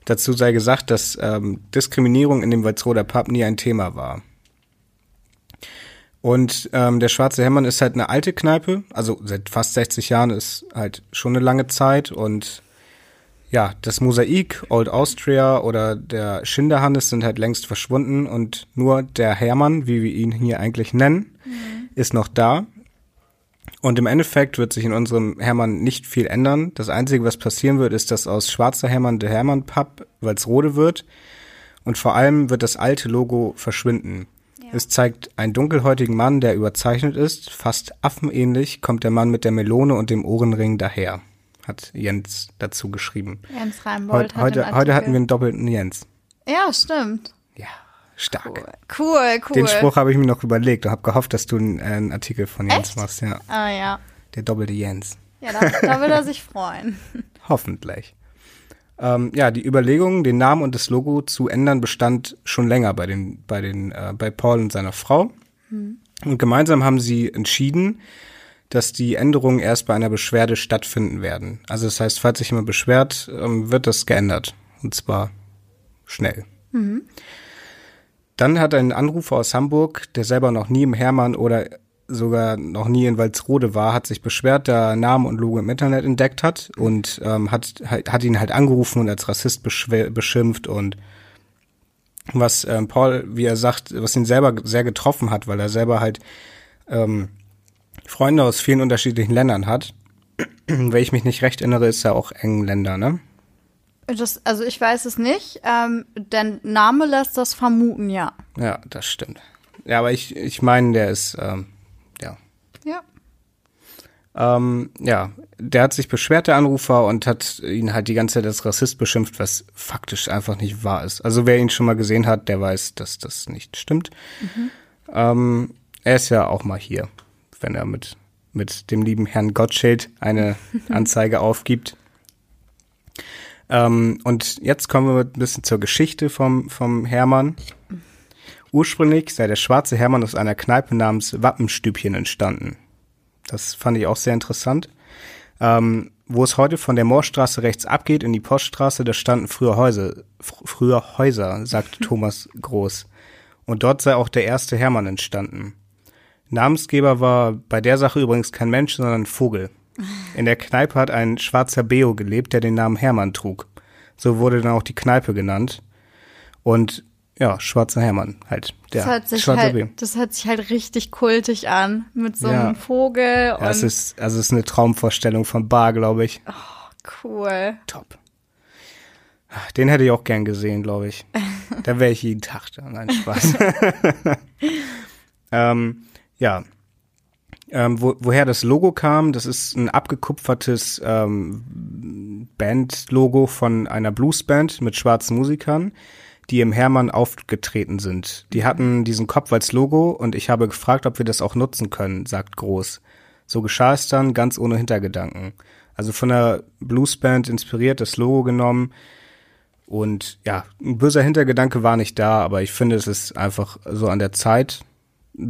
Speaker 1: Dazu sei gesagt, dass ähm, Diskriminierung in dem Walsroder Pub nie ein Thema war. Und ähm, der Schwarze Hermann ist halt eine alte Kneipe, also seit fast 60 Jahren ist halt schon eine lange Zeit und ja, das Mosaik, Old Austria oder der Schinderhannes sind halt längst verschwunden und nur der Hermann, wie wir ihn hier eigentlich nennen, mhm. ist noch da. Und im Endeffekt wird sich in unserem Hermann nicht viel ändern. Das Einzige, was passieren wird, ist, dass aus schwarzer Hermann der Hermann-Pub Walsrode wird. Und vor allem wird das alte Logo verschwinden. Es zeigt einen dunkelhäutigen Mann, der überzeichnet ist. Fast affenähnlich kommt der Mann mit der Melone und dem Ohrenring daher hat Jens dazu geschrieben.
Speaker 2: Jens Reinbold
Speaker 1: Heut, heute, heute hatten wir einen doppelten Jens.
Speaker 2: Ja, stimmt.
Speaker 1: Ja, stark.
Speaker 2: Cool, cool. cool.
Speaker 1: Den Spruch habe ich mir noch überlegt und habe gehofft, dass du einen, einen Artikel von Jens
Speaker 2: Echt?
Speaker 1: machst. Ja.
Speaker 2: Ah ja.
Speaker 1: Der doppelte Jens.
Speaker 2: Ja, da, da wird er sich freuen.
Speaker 1: Hoffentlich. Ähm, ja, die Überlegung, den Namen und das Logo zu ändern, bestand schon länger bei den, bei den, äh, bei Paul und seiner Frau. Hm. Und gemeinsam haben sie entschieden, dass die Änderungen erst bei einer Beschwerde stattfinden werden. Also das heißt, falls sich jemand beschwert, ähm, wird das geändert. Und zwar schnell. Mhm. Dann hat ein Anrufer aus Hamburg, der selber noch nie im Hermann oder sogar noch nie in Walsrode war, hat sich beschwert, der Name und Logo im Internet entdeckt hat und ähm, hat, hat ihn halt angerufen und als Rassist beschimpft und was ähm, Paul, wie er sagt, was ihn selber sehr getroffen hat, weil er selber halt ähm, Freunde aus vielen unterschiedlichen Ländern hat. Wenn ich mich nicht recht erinnere, ist er auch Engländer, ne?
Speaker 2: Das, also ich weiß es nicht. Ähm, der Name lässt das vermuten, ja.
Speaker 1: Ja, das stimmt. Ja, aber ich, ich meine, der ist, ähm, ja.
Speaker 2: Ja.
Speaker 1: Ähm, ja, der hat sich beschwert, der Anrufer, und hat ihn halt die ganze Zeit als Rassist beschimpft, was faktisch einfach nicht wahr ist. Also wer ihn schon mal gesehen hat, der weiß, dass das nicht stimmt. Mhm. Ähm, er ist ja auch mal hier wenn er mit, mit dem lieben Herrn Gottschild eine Anzeige aufgibt. Ähm, und jetzt kommen wir ein bisschen zur Geschichte vom, vom Hermann. Ursprünglich sei der schwarze Hermann aus einer Kneipe namens Wappenstübchen entstanden. Das fand ich auch sehr interessant. Ähm, wo es heute von der Moorstraße rechts abgeht in die Poststraße, da standen früher Häuser, fr früher Häuser, sagt Thomas Groß. Und dort sei auch der erste Hermann entstanden. Namensgeber war bei der Sache übrigens kein Mensch, sondern ein Vogel. In der Kneipe hat ein schwarzer Beo gelebt, der den Namen Hermann trug. So wurde dann auch die Kneipe genannt. Und ja, schwarzer Hermann halt. Der
Speaker 2: das hört sich halt, Beo. Das hört sich halt richtig kultig an. Mit so einem Vogel.
Speaker 1: Und ja, es ist, also es ist eine Traumvorstellung von Bar, glaube ich.
Speaker 2: Oh, cool.
Speaker 1: Top. Den hätte ich auch gern gesehen, glaube ich. da wäre ich jeden Tag da. Nein, Spaß. ähm, ja. Ähm, wo, woher das Logo kam, das ist ein abgekupfertes ähm, Bandlogo von einer Bluesband mit schwarzen Musikern, die im Hermann aufgetreten sind. Die hatten diesen Kopf als Logo und ich habe gefragt, ob wir das auch nutzen können, sagt Groß. So geschah es dann ganz ohne Hintergedanken. Also von der Bluesband inspiriert, das Logo genommen. Und ja, ein böser Hintergedanke war nicht da, aber ich finde, es ist einfach so an der Zeit,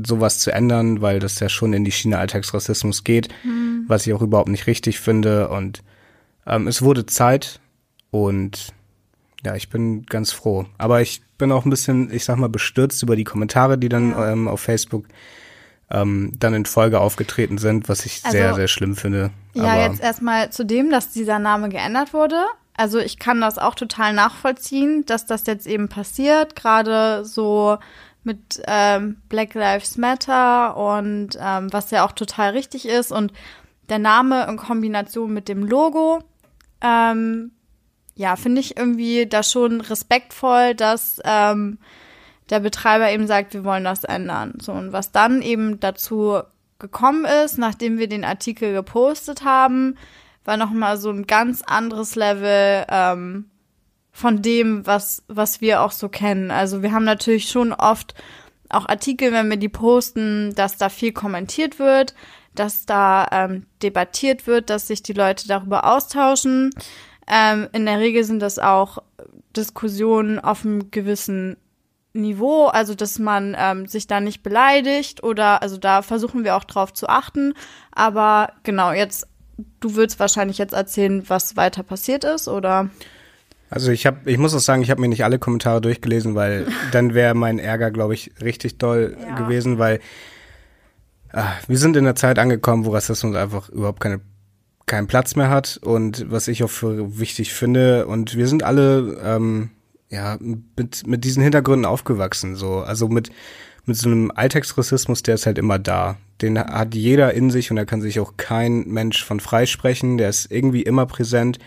Speaker 1: sowas zu ändern, weil das ja schon in die Schiene Alltagsrassismus geht, mhm. was ich auch überhaupt nicht richtig finde. Und ähm, es wurde Zeit und ja, ich bin ganz froh. Aber ich bin auch ein bisschen, ich sag mal, bestürzt über die Kommentare, die dann ja. ähm, auf Facebook ähm, dann in Folge aufgetreten sind, was ich also, sehr, sehr schlimm finde.
Speaker 2: Ja, Aber jetzt erstmal zu dem, dass dieser Name geändert wurde. Also ich kann das auch total nachvollziehen, dass das jetzt eben passiert, gerade so mit ähm, Black Lives Matter und ähm, was ja auch total richtig ist und der Name in Kombination mit dem Logo, ähm, ja, finde ich irgendwie da schon respektvoll, dass ähm, der Betreiber eben sagt, wir wollen das ändern. So, und was dann eben dazu gekommen ist, nachdem wir den Artikel gepostet haben, war nochmal so ein ganz anderes Level ähm, von dem, was, was wir auch so kennen. Also wir haben natürlich schon oft auch Artikel, wenn wir die posten, dass da viel kommentiert wird, dass da ähm, debattiert wird, dass sich die Leute darüber austauschen. Ähm, in der Regel sind das auch Diskussionen auf einem gewissen Niveau, also dass man ähm, sich da nicht beleidigt oder also da versuchen wir auch drauf zu achten. Aber genau, jetzt, du willst wahrscheinlich jetzt erzählen, was weiter passiert ist, oder?
Speaker 1: Also ich habe, ich muss auch sagen, ich habe mir nicht alle Kommentare durchgelesen, weil dann wäre mein Ärger, glaube ich, richtig doll ja. gewesen, weil ach, wir sind in der Zeit angekommen, wo Rassismus einfach überhaupt keine keinen Platz mehr hat und was ich auch für wichtig finde. Und wir sind alle ähm, ja mit, mit diesen Hintergründen aufgewachsen. So, also mit mit so einem Alltagsrassismus, der ist halt immer da. Den hat jeder in sich und da kann sich auch kein Mensch von freisprechen. Der ist irgendwie immer präsent.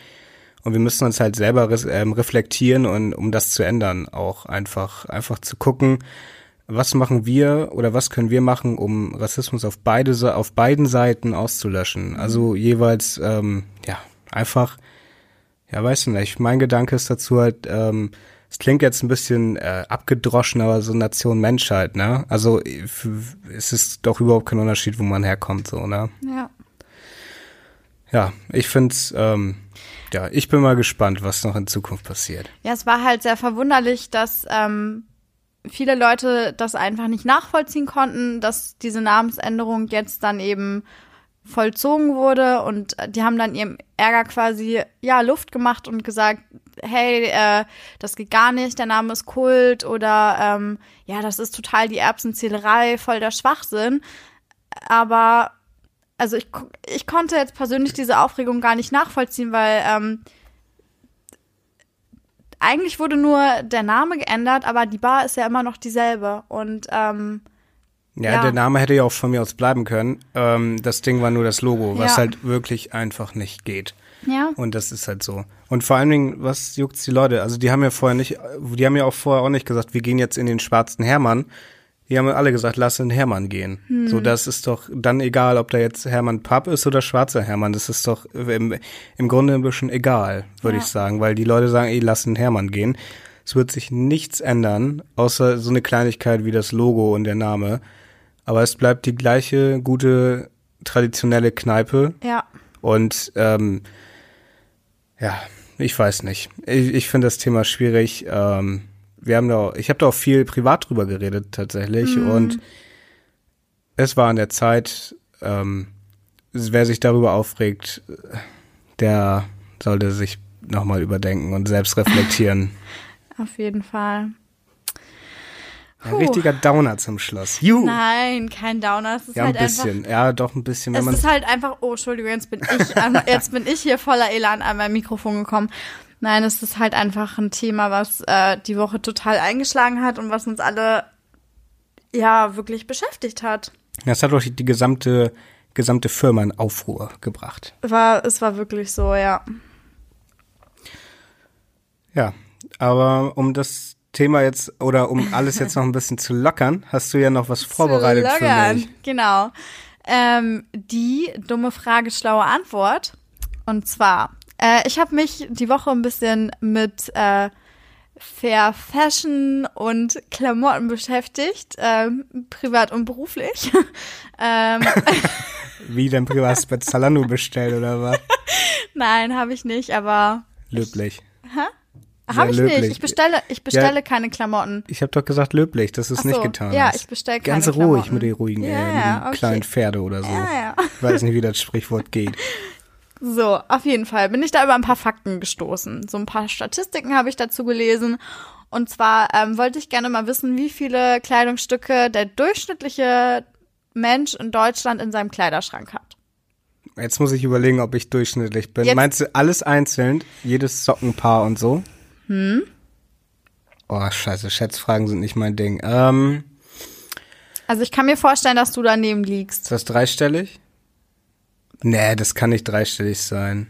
Speaker 1: Und wir müssen uns halt selber ähm, reflektieren und um das zu ändern, auch einfach, einfach zu gucken, was machen wir oder was können wir machen, um Rassismus auf beide auf beiden Seiten auszulöschen. Also jeweils ähm, ja einfach ja weißt du nicht. Mein Gedanke ist dazu halt ähm, es klingt jetzt ein bisschen äh, abgedroschen, aber so Nation Menschheit, ne? Also es ist doch überhaupt kein Unterschied, wo man herkommt, so, ne?
Speaker 2: Ja.
Speaker 1: Ja, ich find's, ähm, ja, ich bin mal gespannt, was noch in Zukunft passiert.
Speaker 2: Ja, es war halt sehr verwunderlich, dass ähm, viele Leute das einfach nicht nachvollziehen konnten, dass diese Namensänderung jetzt dann eben vollzogen wurde und die haben dann ihrem Ärger quasi ja Luft gemacht und gesagt, hey, äh, das geht gar nicht, der Name ist Kult oder ähm, ja, das ist total die Erbsenzählerei, voll der Schwachsinn. Aber also ich, ich konnte jetzt persönlich diese Aufregung gar nicht nachvollziehen, weil ähm, eigentlich wurde nur der Name geändert, aber die Bar ist ja immer noch dieselbe. Und ähm,
Speaker 1: ja, ja, der Name hätte ja auch von mir aus bleiben können. Ähm, das Ding war nur das Logo, was ja. halt wirklich einfach nicht geht.
Speaker 2: Ja.
Speaker 1: Und das ist halt so. Und vor allen Dingen, was juckt's die Leute? Also die haben ja vorher nicht, die haben ja auch vorher auch nicht gesagt, wir gehen jetzt in den schwarzen Hermann. Die haben alle gesagt, lass in Hermann gehen. Hm. So, das ist doch dann egal, ob da jetzt Hermann Papp ist oder schwarzer Hermann. Das ist doch im, im Grunde ein bisschen egal, würde ja. ich sagen, weil die Leute sagen, ey, lass in Hermann gehen. Es wird sich nichts ändern, außer so eine Kleinigkeit wie das Logo und der Name. Aber es bleibt die gleiche gute traditionelle Kneipe.
Speaker 2: Ja.
Speaker 1: Und ähm, ja, ich weiß nicht. Ich, ich finde das Thema schwierig. Ähm, wir haben da, ich habe da auch viel privat drüber geredet tatsächlich mhm. und es war an der Zeit, ähm, wer sich darüber aufregt, der sollte sich nochmal überdenken und selbst reflektieren.
Speaker 2: Auf jeden Fall.
Speaker 1: Ein richtiger Downer zum Schluss.
Speaker 2: Juhu. Nein, kein Downer. Es ist
Speaker 1: ja,
Speaker 2: halt
Speaker 1: ein bisschen.
Speaker 2: Einfach,
Speaker 1: ja, doch ein bisschen.
Speaker 2: Wenn es ist halt einfach, oh, Entschuldigung, jetzt bin ich, jetzt bin ich hier voller Elan an mein Mikrofon gekommen. Nein, es ist halt einfach ein Thema, was äh, die Woche total eingeschlagen hat und was uns alle ja wirklich beschäftigt hat.
Speaker 1: Das hat doch die gesamte gesamte Firma in Aufruhr gebracht.
Speaker 2: War, es war wirklich so, ja.
Speaker 1: Ja, aber um das Thema jetzt oder um alles jetzt noch ein bisschen zu lockern, hast du ja noch was vorbereitet zu lockern, für mich.
Speaker 2: Genau. Ähm, die dumme Frage, schlaue Antwort. Und zwar, äh, ich habe mich die Woche ein bisschen mit äh, Fair Fashion und Klamotten beschäftigt, ähm, privat und beruflich. ähm,
Speaker 1: Wie denn privat hast du bei Zalando bestellt oder was?
Speaker 2: Nein, habe ich nicht, aber
Speaker 1: löblich.
Speaker 2: Hä? Habe ich löblich. nicht. Ich bestelle, ich bestelle ja, keine Klamotten.
Speaker 1: Ich habe doch gesagt löblich, du es so, nicht getan
Speaker 2: ja. Ja, ich bestelle keine
Speaker 1: Ganz
Speaker 2: Klamotten.
Speaker 1: ruhig mit den ruhigen, ja, äh, mit den okay. kleinen Pferde oder so.
Speaker 2: Ja, ja.
Speaker 1: Ich weiß nicht, wie das Sprichwort geht.
Speaker 2: So, auf jeden Fall bin ich da über ein paar Fakten gestoßen. So ein paar Statistiken habe ich dazu gelesen. Und zwar ähm, wollte ich gerne mal wissen, wie viele Kleidungsstücke der durchschnittliche Mensch in Deutschland in seinem Kleiderschrank hat.
Speaker 1: Jetzt muss ich überlegen, ob ich durchschnittlich bin. Jetzt, Meinst du alles einzeln? Jedes Sockenpaar und so?
Speaker 2: Hm?
Speaker 1: Oh, scheiße, Schätzfragen sind nicht mein Ding. Ähm,
Speaker 2: also ich kann mir vorstellen, dass du daneben liegst.
Speaker 1: Ist das dreistellig? Nee, das kann nicht dreistellig sein.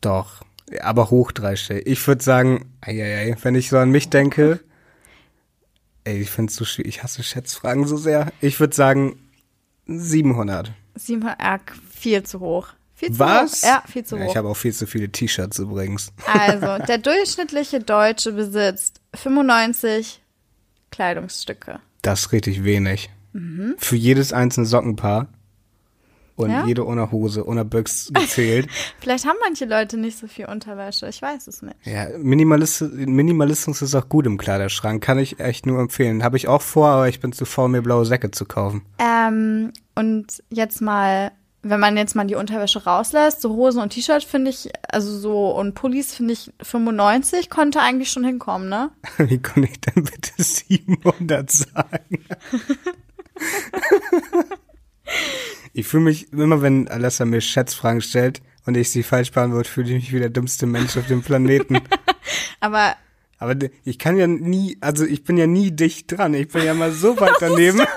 Speaker 1: Doch. Aber hoch dreistellig. Ich würde sagen, ei, ei, ei, wenn ich so an mich denke, ey, ich find's so schwierig. Ich hasse Schätzfragen so sehr. Ich würde sagen 700.
Speaker 2: 700, ja, viel zu hoch. Viel zu
Speaker 1: Was?
Speaker 2: Hoch. Ja, viel zu hoch.
Speaker 1: Ja, ich habe auch viel zu viele T-Shirts übrigens.
Speaker 2: Also, der durchschnittliche Deutsche besitzt 95 Kleidungsstücke.
Speaker 1: Das ist richtig wenig. Mhm. Für jedes einzelne Sockenpaar und ja? jede ohne Hose, ohne Büchs gezählt.
Speaker 2: Vielleicht haben manche Leute nicht so viel Unterwäsche, ich weiß es nicht.
Speaker 1: Ja, Minimalist Minimalismus ist auch gut im Kleiderschrank, kann ich echt nur empfehlen. Habe ich auch vor, aber ich bin zu faul, mir blaue Säcke zu kaufen.
Speaker 2: Ähm, und jetzt mal wenn man jetzt mal die Unterwäsche rauslässt, so Hosen und T-Shirt finde ich, also so und Pullis finde ich 95 konnte eigentlich schon hinkommen, ne?
Speaker 1: Wie konnte ich denn bitte 700 sagen? ich fühle mich immer, wenn Alessa mir Schätzfragen stellt, und ich sie falsch beantworte, fühle ich mich wie der dümmste Mensch auf dem Planeten.
Speaker 2: Aber
Speaker 1: Aber ich kann ja nie, also ich bin ja nie dicht dran. Ich bin ja mal so weit daneben.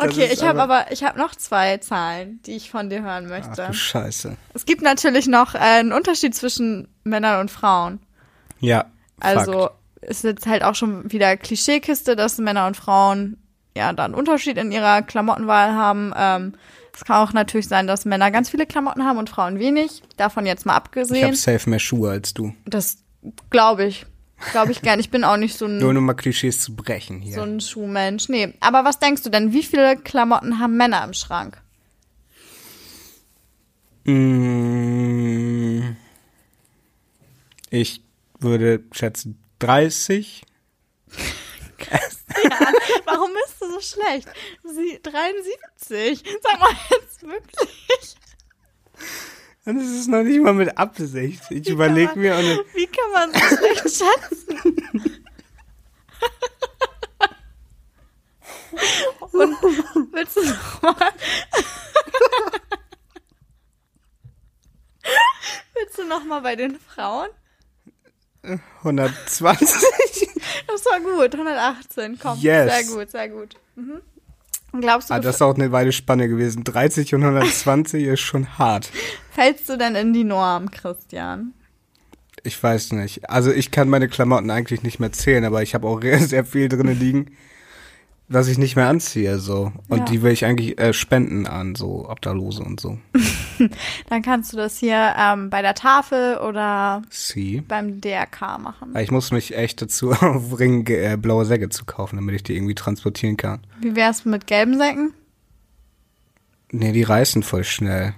Speaker 2: Okay, ich habe
Speaker 1: aber-
Speaker 2: ich habe noch zwei Zahlen, die ich von dir hören
Speaker 1: Ach
Speaker 2: möchte.
Speaker 1: du Scheiße.
Speaker 2: es gibt natürlich noch äh, einen Unterschied zwischen Männern und Frauen.
Speaker 1: Ja.
Speaker 2: Also
Speaker 1: Fakt.
Speaker 2: ist jetzt halt auch schon wieder Klischeekiste, dass Männer und Frauen ja da einen Unterschied in ihrer Klamottenwahl haben. Ähm, es kann auch natürlich sein, dass Männer ganz viele Klamotten haben und Frauen wenig. Davon jetzt mal
Speaker 1: Ich habe
Speaker 2: abgesehen.
Speaker 1: safe mehr Schuhe als du.
Speaker 2: Das glaube ich. Glaube ich gern. Ich bin auch nicht so
Speaker 1: Nur
Speaker 2: ein,
Speaker 1: um mal Klischees zu brechen hier.
Speaker 2: so ein Schuhmensch. Nee. Aber was denkst du denn? Wie viele Klamotten haben Männer im Schrank?
Speaker 1: Mm, ich würde schätzen 30.
Speaker 2: Warum bist du so schlecht? Sie 73. Sag mal jetzt wirklich.
Speaker 1: Und es ist noch nicht mal mit Absicht. Ich überlege mir und
Speaker 2: Wie kann man so schlecht schätzen? Und willst du noch mal? Willst du noch mal bei den Frauen?
Speaker 1: 120.
Speaker 2: War gut, 118, komm.
Speaker 1: Yes.
Speaker 2: Sehr gut, sehr gut. Mhm. Glaubst du,
Speaker 1: Ah, das ist auch eine weite Spanne gewesen. 30 und 120 ist schon hart.
Speaker 2: fällst du denn in die Norm, Christian?
Speaker 1: Ich weiß nicht. Also ich kann meine Klamotten eigentlich nicht mehr zählen, aber ich habe auch sehr viel drinnen liegen, was ich nicht mehr anziehe. so Und
Speaker 2: Ja.
Speaker 1: die will ich eigentlich äh, spenden an so Obdachlose und so.
Speaker 2: Dann kannst du das hier ähm, bei der Tafel oder
Speaker 1: Sie.
Speaker 2: beim DRK machen.
Speaker 1: Ich muss mich echt dazu aufbringen, ge- äh, blaue Säcke zu kaufen, damit ich die irgendwie transportieren kann.
Speaker 2: Wie wär's mit gelben Säcken?
Speaker 1: Nee, die reißen voll schnell.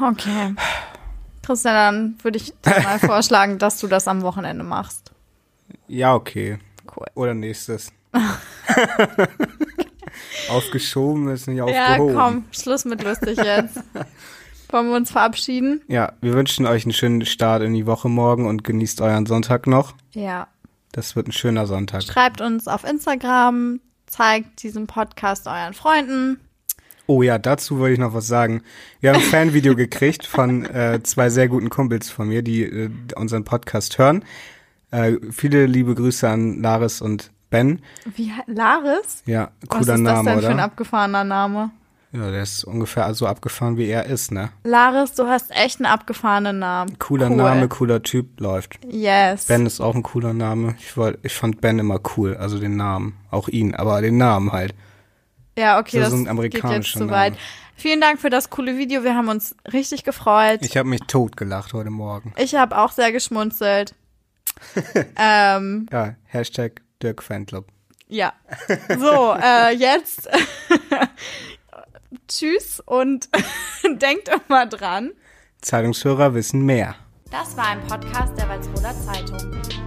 Speaker 2: Okay. Christian, dann würde ich dir mal vorschlagen, dass du das am Wochenende machst.
Speaker 1: Ja, okay.
Speaker 2: Cool.
Speaker 1: Oder nächstes. Aufgeschoben ist nicht
Speaker 2: Ja,
Speaker 1: aufgehoben.
Speaker 2: komm, Schluss mit lustig jetzt. Wollen wir uns verabschieden?
Speaker 1: Ja, wir wünschen euch einen schönen Start in die Woche morgen und genießt euren Sonntag noch.
Speaker 2: Ja.
Speaker 1: Das wird ein schöner Sonntag.
Speaker 2: Schreibt uns auf Instagram, zeigt diesen Podcast euren Freunden.
Speaker 1: Oh ja, dazu wollte ich noch was sagen. Wir haben ein Fanvideo gekriegt von äh, zwei sehr guten Kumpels von mir, die äh, unseren Podcast hören. Äh, viele liebe Grüße an Laris und Ben.
Speaker 2: Wie Laris?
Speaker 1: Ja,
Speaker 2: Was
Speaker 1: cooler
Speaker 2: ist das
Speaker 1: Name,
Speaker 2: denn für ein
Speaker 1: oder?
Speaker 2: abgefahrener Name?
Speaker 1: Ja, der ist ungefähr so abgefahren, wie er ist, ne?
Speaker 2: Laris, du hast echt einen abgefahrenen Namen.
Speaker 1: Cooler
Speaker 2: cool.
Speaker 1: Name, cooler Typ, läuft.
Speaker 2: Yes.
Speaker 1: Ben ist auch ein cooler Name. Ich, wollt, ich fand Ben immer cool, also den Namen. Auch ihn, aber den Namen halt.
Speaker 2: ja, okay,
Speaker 1: Das
Speaker 2: das,
Speaker 1: ist ein
Speaker 2: geht jetzt zu weit.
Speaker 1: Name.
Speaker 2: Vielen Dank für das coole Video. Wir haben uns richtig gefreut.
Speaker 1: Ich habe mich totgelacht heute Morgen.
Speaker 2: Ich habe auch sehr geschmunzelt. ähm,
Speaker 1: Ja, Hashtag Dirk Fanclub.
Speaker 2: ja. So, äh, jetzt tschüss und denkt immer dran.
Speaker 1: Zeitungshörer wissen mehr.
Speaker 2: Das war ein Podcast der Walsroder Zeitung.